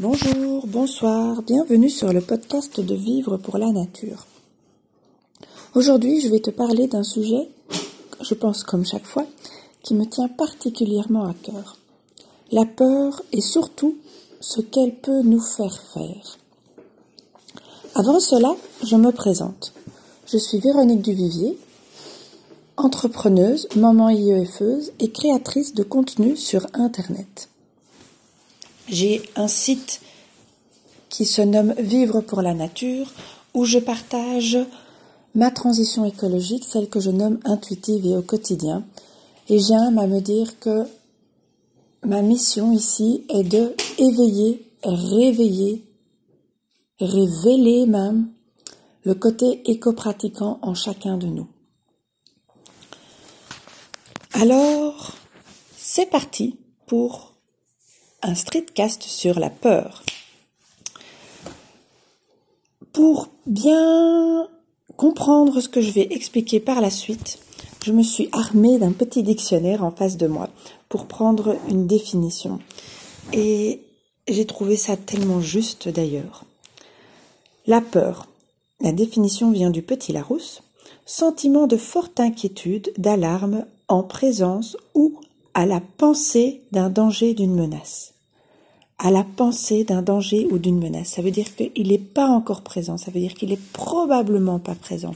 Bonjour, bonsoir, bienvenue sur le podcast de Vivre pour la Nature. Aujourd'hui, je vais te parler d'un sujet, je pense comme chaque fois, qui me tient particulièrement à cœur. La peur et surtout ce qu'elle peut nous faire faire. Avant cela, je me présente. Je suis Véronique Duvivier, entrepreneuse, maman IEFeuse et créatrice de contenu sur Internet. J'ai un site qui se nomme Vivre pour la nature où je partage ma transition écologique, celle que je nomme intuitive et au quotidien. Et j'aime à me dire que ma mission ici est de éveiller, réveiller, révéler même le côté éco-pratiquant en chacun de nous. Alors, c'est parti pour un streetcast sur la peur. Pour bien comprendre ce que je vais expliquer par la suite, je me suis armée d'un petit dictionnaire en face de moi pour prendre une définition. Et j'ai trouvé ça tellement juste d'ailleurs. La peur. La définition vient du petit Larousse. Sentiment de forte inquiétude, d'alarme en présence ou à la pensée d'un danger, d'une menace à la pensée d'un danger ou d'une menace. Ça veut dire qu'il n'est pas encore présent, ça veut dire qu'il est probablement pas présent.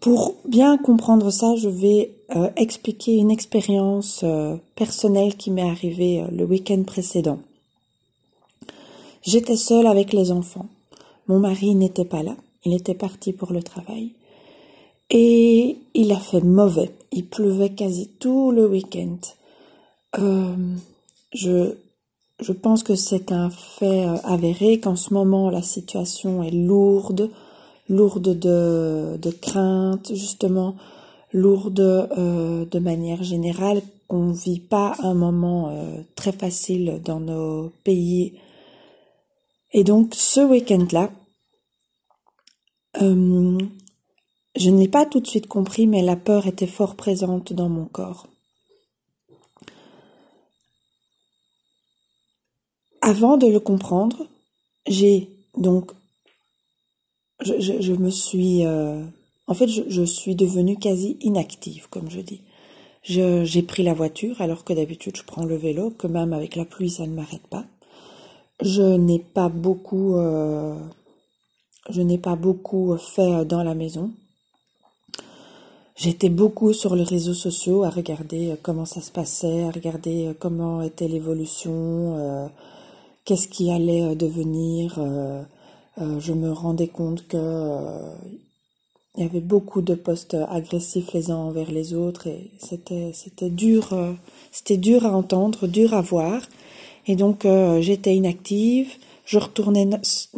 Pour bien comprendre ça, je vais euh, expliquer une expérience euh, personnelle qui m'est arrivée euh, le week-end précédent. J'étais seule avec les enfants. Mon mari n'était pas là, il était parti pour le travail. Et il a fait mauvais. Il pleuvait quasi tout le week-end. Je, je pense que c'est un fait euh, avéré qu'en ce moment la situation est lourde, lourde de, de crainte, justement, lourde euh, de manière générale, qu'on vit pas un moment euh, très facile dans nos pays. Et donc ce week-end-là, je n'ai pas tout de suite compris, mais la peur était fort présente dans mon corps. Avant de le comprendre, j'ai donc, je, me suis, euh, en fait, je, suis devenue quasi inactive, comme je dis. j'ai pris la voiture alors que d'habitude je prends le vélo, que même avec la pluie ça ne m'arrête pas. Je n'ai pas beaucoup, euh, je n'ai pas beaucoup fait dans la maison. J'étais beaucoup sur les réseaux sociaux à regarder comment ça se passait, à regarder comment était l'évolution. Euh, qu'est-ce qui allait euh, devenir. Euh, euh, je me rendais compte que il y avait beaucoup de postes agressifs les uns envers les autres et c'était c'était dur c'était dur à entendre dur à voir et donc j'étais inactive je retournais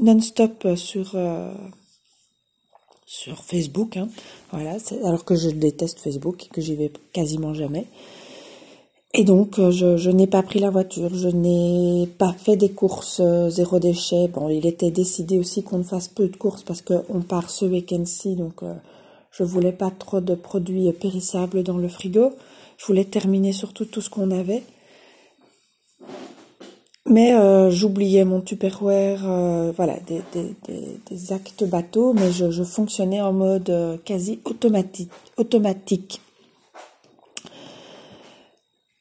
non-stop sur sur Facebook hein, voilà alors que je déteste Facebook et que j'y vais quasiment jamais et donc, euh, je, je n'ai pas pris la voiture, je n'ai pas fait des courses euh, zéro déchet. Bon, il était décidé aussi qu'on fasse peu de courses parce qu'on part ce week-end-ci, donc euh, je voulais pas trop de produits périssables dans le frigo. Je voulais terminer surtout tout ce qu'on avait. Mais j'oubliais mon Tupperware, voilà, des, actes bateaux, mais je, fonctionnais en mode quasi automatique.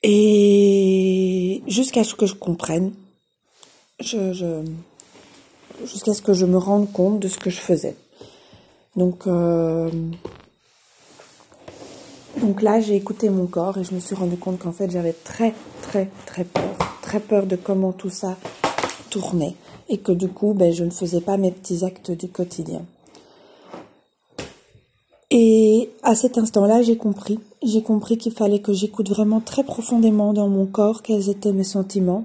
Et jusqu'à ce que je comprenne, jusqu'à ce que je me rende compte de ce que je faisais. Donc, euh, donc là, j'ai écouté mon corps et je me suis rendu compte qu'en fait, j'avais très, très, très peur. Très peur de comment tout ça tournait. Et que du coup, ben, je ne faisais pas mes petits actes du quotidien. Et à cet instant-là, j'ai compris. J'ai compris qu'il fallait que j'écoute vraiment très profondément dans mon corps quels étaient mes sentiments.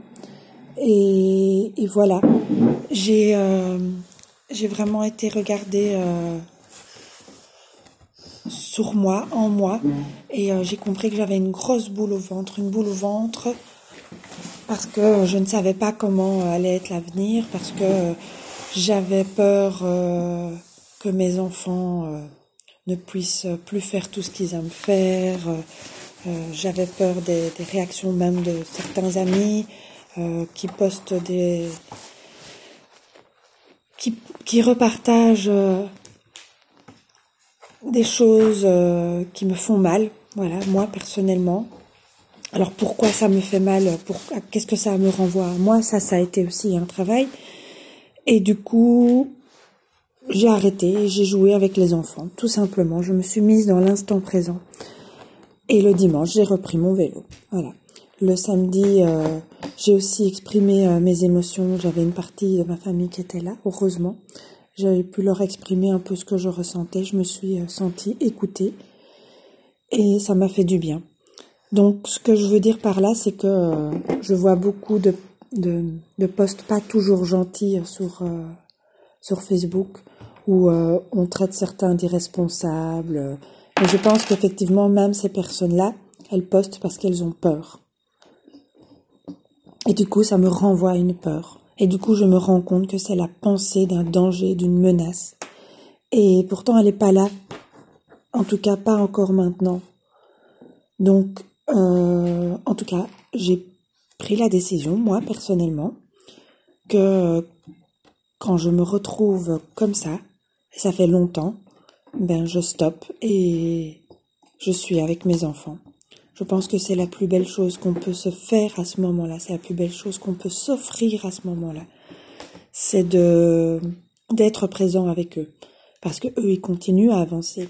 Et, voilà, j'ai euh, j'ai vraiment été regarder euh, sur moi, en moi, et euh, j'ai compris que j'avais une grosse boule au ventre, une boule au ventre, parce que je ne savais pas comment allait être l'avenir, parce que j'avais peur que mes enfants ne puissent plus faire tout ce qu'ils aiment faire. Euh, j'avais peur des, réactions même de certains amis. qui postent des qui, qui repartagent des choses qui me font mal, voilà, moi personnellement. Alors pourquoi ça me fait mal pour, Qu'est-ce que ça me renvoie Moi, ça, ça a été aussi un travail. Et du coup, j'ai arrêté, j'ai joué avec les enfants, tout simplement. Je me suis mise dans l'instant présent. Et le dimanche, j'ai repris mon vélo. Voilà. Le samedi, euh, j'ai aussi exprimé euh, mes émotions. J'avais une partie de ma famille qui était là, heureusement. J'avais pu leur exprimer un peu ce que je ressentais. Je me suis euh, sentie écoutée. Et ça m'a fait du bien. Donc, ce que je veux dire par là, c'est que je vois beaucoup de, de, de, posts pas toujours gentils sur, sur Facebook où on traite certains d'irresponsables, mais je pense qu'effectivement, même ces personnes-là, elles postent parce qu'elles ont peur. Et du coup, ça me renvoie à une peur. Et du coup, je me rends compte que c'est la pensée d'un danger, d'une menace. Et pourtant, elle n'est pas là. En tout cas, pas encore maintenant. Donc, euh, en tout cas, j'ai pris la décision, moi, personnellement, que quand je me retrouve comme ça, et ça fait longtemps, ben je stoppe et je suis avec mes enfants. Je pense que c'est la plus belle chose qu'on peut se faire à ce moment-là, c'est la plus belle chose qu'on peut s'offrir à ce moment-là. C'est de d'être présent avec eux parce que eux ils continuent à avancer.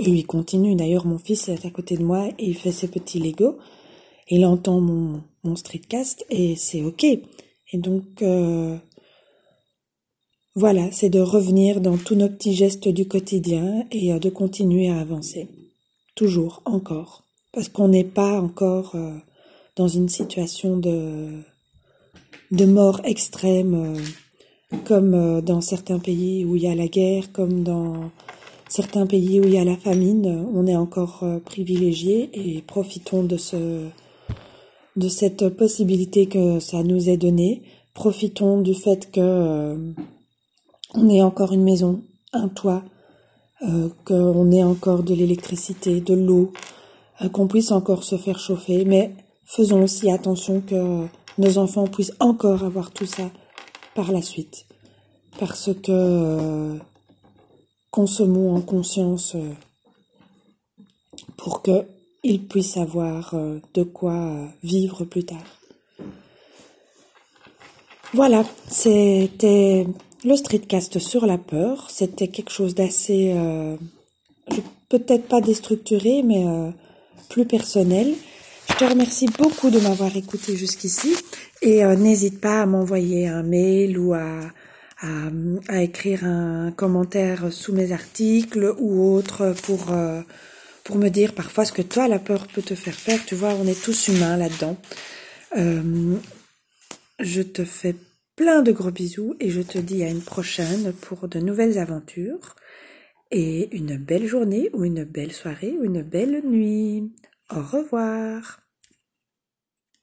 Eux ils continuent. D'ailleurs mon fils est à côté de moi et il fait ses petits Lego. Il entend mon mon streetcast et c'est ok. Et donc euh, voilà, c'est de revenir dans tous nos petits gestes du quotidien et euh, de continuer à avancer. Toujours, encore. Parce qu'on n'est pas encore euh, dans une situation de, de mort extrême, euh, comme dans certains pays où il y a la guerre, comme dans certains pays où il y a la famine. On est encore privilégiés et profitons de ce, de cette possibilité que ça nous est donnée. Profitons du fait que on ait encore une maison, un toit, euh, qu'on ait encore de l'électricité, de l'eau, euh, qu'on puisse encore se faire chauffer, mais faisons aussi attention que nos enfants puissent encore avoir tout ça par la suite, parce que euh, consommons en conscience pour qu'ils puissent avoir de quoi vivre plus tard. Voilà, c'était le streetcast sur la peur, c'était quelque chose d'assez, euh, peut-être pas déstructuré, mais euh, plus personnel. Je te remercie beaucoup de m'avoir écouté jusqu'ici et euh, n'hésite pas à m'envoyer un mail ou à, à, à, écrire un commentaire sous mes articles ou autre pour pour me dire parfois ce que toi la peur peut te faire faire. Tu vois, on est tous humains là-dedans. je te fais plein de gros bisous et je te dis à une prochaine pour de nouvelles aventures et une belle journée ou une belle soirée ou une belle nuit. Au revoir.